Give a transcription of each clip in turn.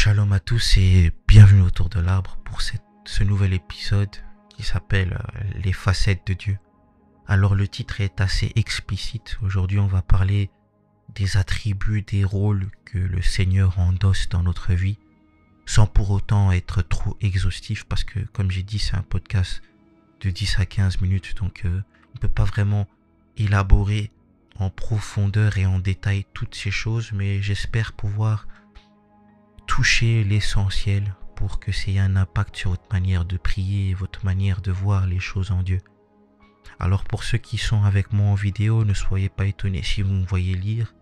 Shalom à tous et bienvenue autour de l'arbre pour ce nouvel épisode qui s'appelle euh, Les facettes de Dieu. Alors le titre est assez explicite. Aujourd'hui on va parler des attributs, des rôles que le Seigneur endosse dans notre vie, sans pour autant être trop exhaustif parce que comme j'ai dit c'est un podcast de 10 à 15 minutes donc euh, on ne peut pas vraiment élaborer en profondeur et en détail toutes ces choses mais j'espère pouvoir toucher l'essentiel pour que ait un impact sur votre manière de prier, votre manière de voir les choses en Dieu. Alors pour ceux qui sont avec moi en vidéo, ne soyez pas étonnés si vous me voyez lire.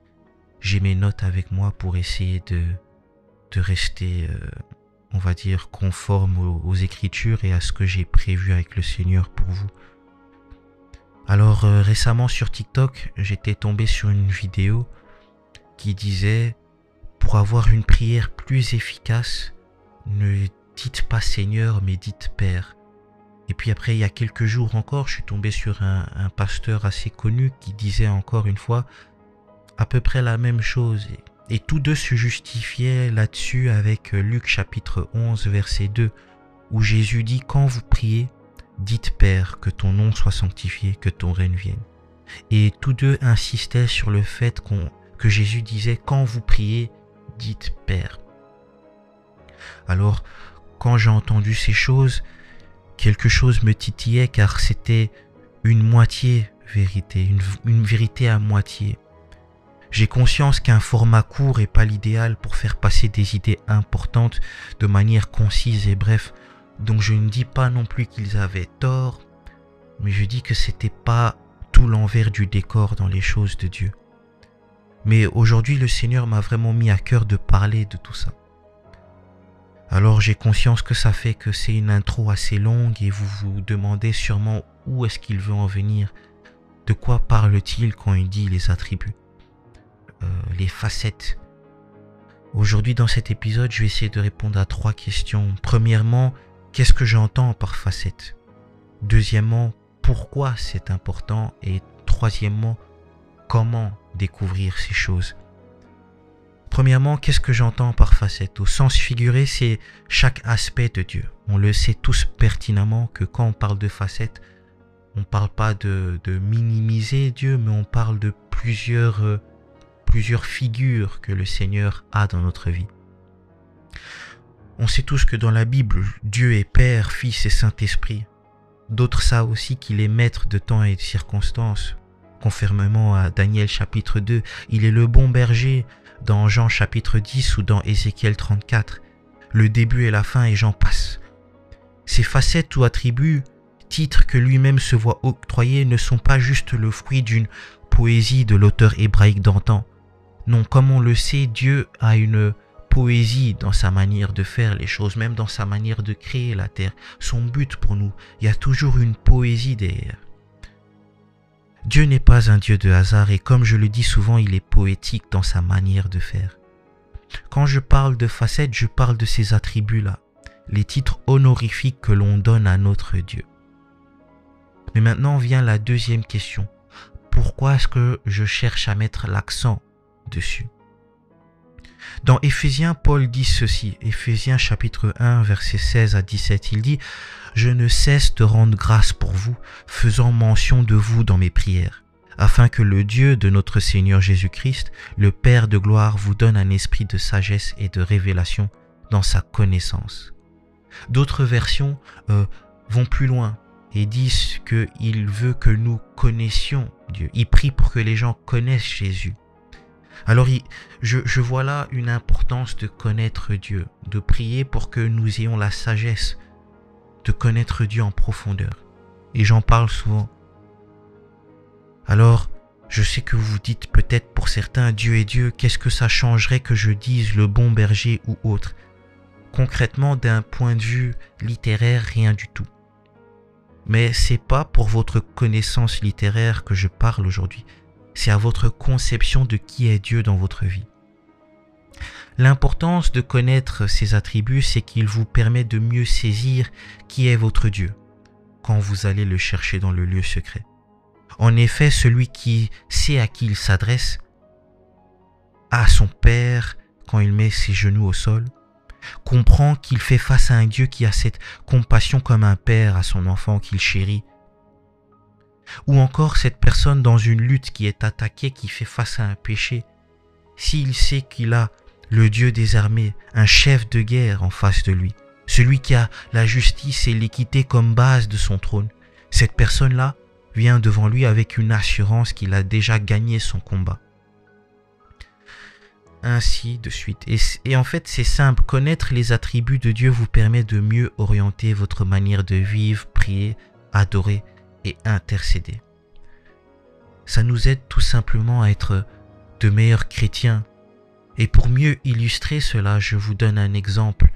J'ai mes notes avec moi pour essayer de, de rester, euh, on va dire, conforme aux, Écritures et à ce que j'ai prévu avec le Seigneur pour vous. Alors euh, récemment sur TikTok, j'étais tombé sur une vidéo qui disait pour avoir une prière plus efficace, ne dites pas Seigneur, mais dites Père. Et puis après, il y a quelques jours encore, je suis tombé sur un, pasteur assez connu qui disait encore une fois à peu près la même chose. Et, tous deux se justifiaient là-dessus avec Luc chapitre 11, verset 2, où Jésus dit, quand vous priez, dites Père, que ton nom soit sanctifié, que ton règne vienne. Et tous deux insistaient sur le fait que Jésus disait, quand vous priez, dites Père. Alors, quand j'ai entendu ces choses, quelque chose me titillait car c'était une moitié vérité, une, vérité à moitié. J'ai conscience qu'un format court n'est pas l'idéal pour faire passer des idées importantes de manière concise et bref. Donc je ne dis pas non plus qu'ils avaient tort, mais je dis que c'était pas tout l'envers du décor dans les choses de Dieu. Mais aujourd'hui, le Seigneur m'a vraiment mis à cœur de parler de tout ça. Alors j'ai conscience que ça fait que c'est une intro assez longue et vous vous demandez sûrement où est-ce qu'il veut en venir. De quoi parle-t-il quand il dit les attributs euh, Les facettes? Aujourd'hui dans cet épisode, je vais essayer de répondre à trois questions. Premièrement, qu'est-ce que j'entends par facette? Deuxièmement, pourquoi c'est important? Et troisièmement, comment découvrir ces choses. Premièrement, qu'est-ce que j'entends par facette? Au sens figuré, c'est chaque aspect de Dieu. On le sait tous pertinemment que quand on parle de facette, on ne parle pas de, minimiser Dieu, mais on parle de plusieurs, euh, plusieurs figures que le Seigneur a dans notre vie. On sait tous que dans la Bible, Dieu est Père, Fils et Saint-Esprit. D'autres savent aussi qu'il est maître de temps et de circonstances. Conformément à Daniel chapitre 2, il est le bon berger dans Jean chapitre 10 ou dans Ézéchiel 34. Le début et la fin et j'en passe. Ces facettes ou attributs, titres que lui-même se voit octroyer, ne sont pas juste le fruit d'une poésie de l'auteur hébraïque d'antan. Non, comme on le sait, Dieu a une poésie dans sa manière de faire les choses, même dans sa manière de créer la terre. Son but pour nous, il y a toujours une poésie derrière. Dieu n'est pas un Dieu de hasard et comme je le dis souvent, il est poétique dans sa manière de faire. Quand je parle de facettes, je parle de ces attributs-là, les titres honorifiques que l'on donne à notre Dieu. Mais maintenant vient la deuxième question. Pourquoi est-ce que je cherche à mettre l'accent dessus? Dans Éphésiens, Paul dit ceci, Éphésiens chapitre 1, verset 16 à 17, il dit, Je ne cesse de rendre grâce pour vous, faisant mention de vous dans mes prières, afin que le Dieu de notre Seigneur Jésus-Christ, le Père de gloire, vous donne un esprit de sagesse et de révélation dans sa connaissance. D'autres versions euh, vont plus loin et disent qu'il veut que nous connaissions Dieu. Il prie pour que les gens connaissent Jésus. Alors je, vois là une importance de connaître Dieu, de prier pour que nous ayons la sagesse de connaître Dieu en profondeur. Et j'en parle souvent. Alors, je sais que vous dites peut-être pour certains Dieu est Dieu, qu'est-ce que ça changerait que je dise le bon berger ou autre? Concrètement, d'un point de vue littéraire, rien du tout. Mais c'est pas pour votre connaissance littéraire que je parle aujourd'hui c'est à votre conception de qui est Dieu dans votre vie. L'importance de connaître ces attributs, c'est qu'il vous permet de mieux saisir qui est votre Dieu quand vous allez le chercher dans le lieu secret. En effet, celui qui sait à qui il s'adresse, à son Père quand il met ses genoux au sol, comprend qu'il fait face à un Dieu qui a cette compassion comme un père à son enfant qu'il chérit. Ou encore cette personne dans une lutte qui est attaquée, qui fait face à un péché, s'il sait qu'il a le Dieu des armées, un chef de guerre en face de lui, celui qui a la justice et l'équité comme base de son trône, cette personne-là vient devant lui avec une assurance qu'il a déjà gagné son combat ainsi de suite. Et, en fait, c'est simple. Connaître les attributs de Dieu vous permet de mieux orienter votre manière de vivre, prier, adorer intercéder. Ça nous aide tout simplement à être de meilleurs chrétiens. Et pour mieux illustrer cela, je vous donne un exemple.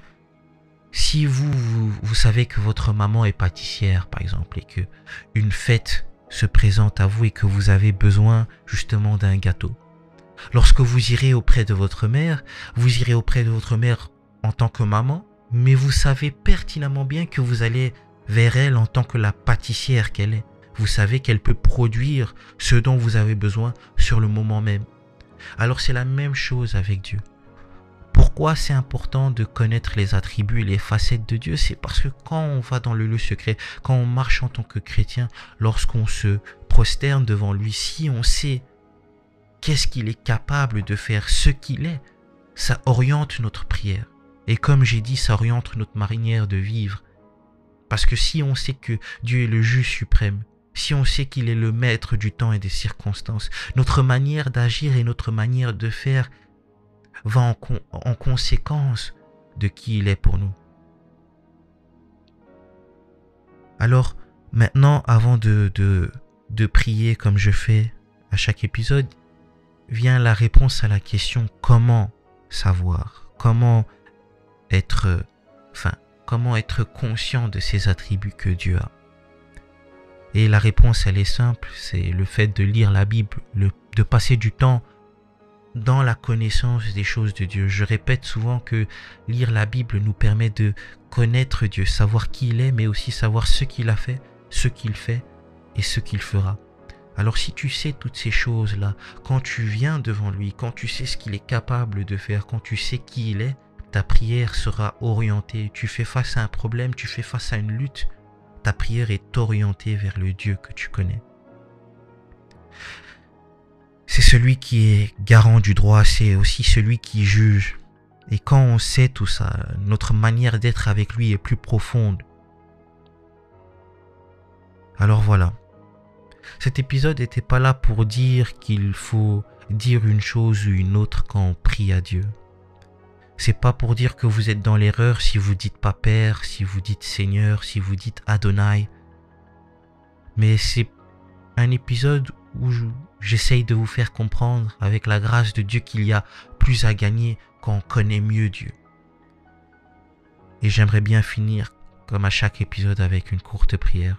Si vous, vous, vous savez que votre maman est pâtissière, par exemple, et que une fête se présente à vous et que vous avez besoin justement d'un gâteau, Lorsque vous irez auprès de votre mère, vous irez auprès de votre mère en tant que maman, mais vous savez pertinemment bien que vous allez vers elle en tant que la pâtissière qu'elle est. Vous savez qu'elle peut produire ce dont vous avez besoin sur le moment même. Alors c'est la même chose avec Dieu. Pourquoi c'est important de connaître les attributs et les facettes de Dieu? C'est parce que quand on va dans le lieu secret, quand on marche en tant que chrétien, lorsqu'on se prosterne devant lui, si on sait qu'est-ce qu'il est capable de faire, ce qu'il est, ça oriente notre prière. Et comme j'ai dit, ça oriente notre manière de vivre. Parce que si on sait que Dieu est le juge suprême, si on sait qu'il est le maître du temps et des circonstances, notre manière d'agir et notre manière de faire va en, en, conséquence de qui il est pour nous. Alors, maintenant, avant de, prier comme je fais à chaque épisode, vient la réponse à la question comment savoir, comment être, enfin, comment être conscient de ces attributs que Dieu a. Et la réponse, elle est simple, c'est le fait de lire la Bible, de passer du temps dans la connaissance des choses de Dieu. Je répète souvent que lire la Bible nous permet de connaître Dieu, savoir qui il est, mais aussi savoir ce qu'il a fait, ce qu'il fait et ce qu'il fera. Alors si tu sais toutes ces choses-là, quand tu viens devant lui, quand tu sais ce qu'il est capable de faire, quand tu sais qui il est, ta prière sera orientée. Tu fais face à un problème, tu fais face à une lutte, ta prière est orientée vers le Dieu que tu connais. C'est celui qui est garant du droit, c'est aussi celui qui juge. Et quand on sait tout ça, notre manière d'être avec lui est plus profonde. Alors voilà, cet épisode n'était pas là pour dire qu'il faut dire une chose ou une autre quand on prie à Dieu. C'est pas pour dire que vous êtes dans l'erreur si vous dites pas Père, si vous dites Seigneur, si vous dites Adonai. Mais c'est un épisode où j'essaye de vous faire comprendre avec la grâce de Dieu qu'il y a plus à gagner quand on connaît mieux Dieu. Et j'aimerais bien finir comme à chaque épisode avec une courte prière.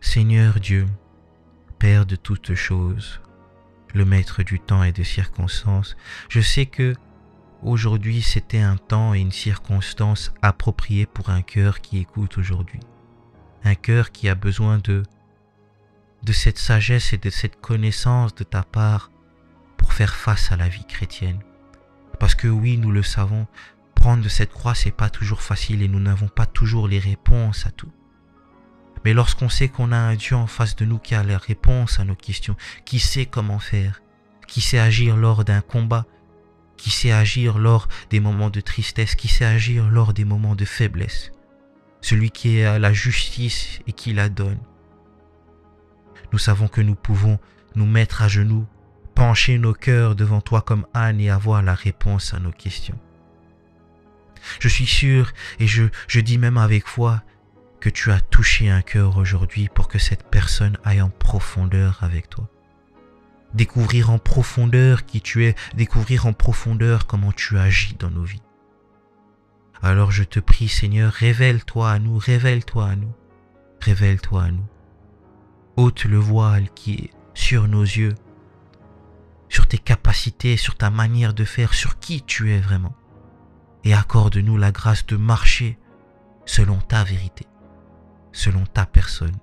Seigneur Dieu, Père de toutes choses, le maître du temps et des circonstances, je sais que aujourd'hui c'était un temps et une circonstance appropriée pour un cœur qui écoute aujourd'hui. Un cœur qui a besoin de de cette sagesse et de cette connaissance de ta part pour faire face à la vie chrétienne. Parce que oui, nous le savons, prendre de cette croix, c'est pas toujours facile et nous n'avons pas toujours les réponses à tout. Mais lorsqu'on sait qu'on a un Dieu en face de nous qui a la réponse à nos questions, qui sait comment faire, qui sait agir lors d'un combat, qui sait agir lors des moments de tristesse, qui sait agir lors des moments de faiblesse, celui qui est à la justice et qui la donne. Nous savons que nous pouvons nous mettre à genoux, pencher nos cœurs devant toi comme Anne et avoir la réponse à nos questions. Je suis sûr, et je, je dis même avec foi, que tu as touché un cœur aujourd'hui pour que cette personne aille en profondeur avec toi. Découvrir en profondeur qui tu es, découvrir en profondeur comment tu agis dans nos vies. Alors je te prie Seigneur, révèle-toi à nous, révèle-toi à nous, révèle-toi à nous. ôte le voile qui est sur nos yeux, sur tes capacités, sur ta manière de faire, sur qui tu es vraiment. Et accorde-nous la grâce de marcher selon ta vérité selon ta personne,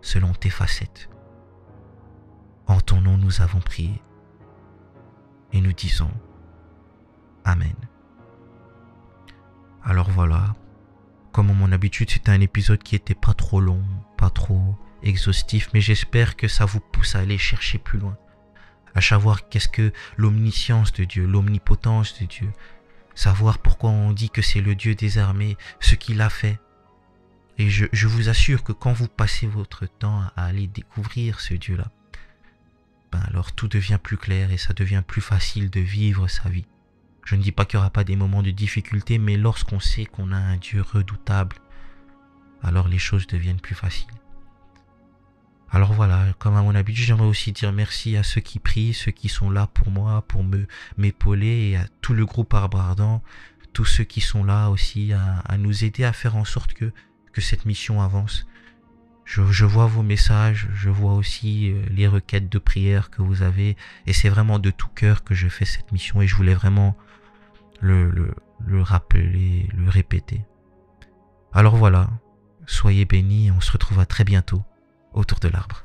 selon tes facettes. En ton nom nous avons prié et nous disons Amen. Alors voilà, comme à mon habitude, c'était un épisode qui était pas trop long, pas trop exhaustif, mais j'espère que ça vous pousse à aller chercher plus loin, à savoir qu'est-ce que l'omniscience de Dieu, l'omnipotence de Dieu, savoir pourquoi on dit que c'est le Dieu des armées, ce qu'il a fait. Et je, vous assure que quand vous passez votre temps à aller découvrir ce Dieu-là, ben alors tout devient plus clair et ça devient plus facile de vivre sa vie. Je ne dis pas qu'il n'y aura pas des moments de difficulté, mais lorsqu'on sait qu'on a un Dieu redoutable, alors les choses deviennent plus faciles. Alors voilà, comme à mon habitude, j'aimerais aussi dire merci à ceux qui prient, ceux qui sont là pour moi, pour me m'épauler, et à tout le groupe Arbre Ardent, tous ceux qui sont là aussi à, à, nous aider à faire en sorte que, que cette mission avance. Je, vois vos messages, je vois aussi euh, les requêtes de prière que vous avez, et c'est vraiment de tout cœur que je fais cette mission, et je voulais vraiment le, le, le rappeler, le répéter. Alors voilà, soyez bénis, on se retrouve à très bientôt autour de l'arbre.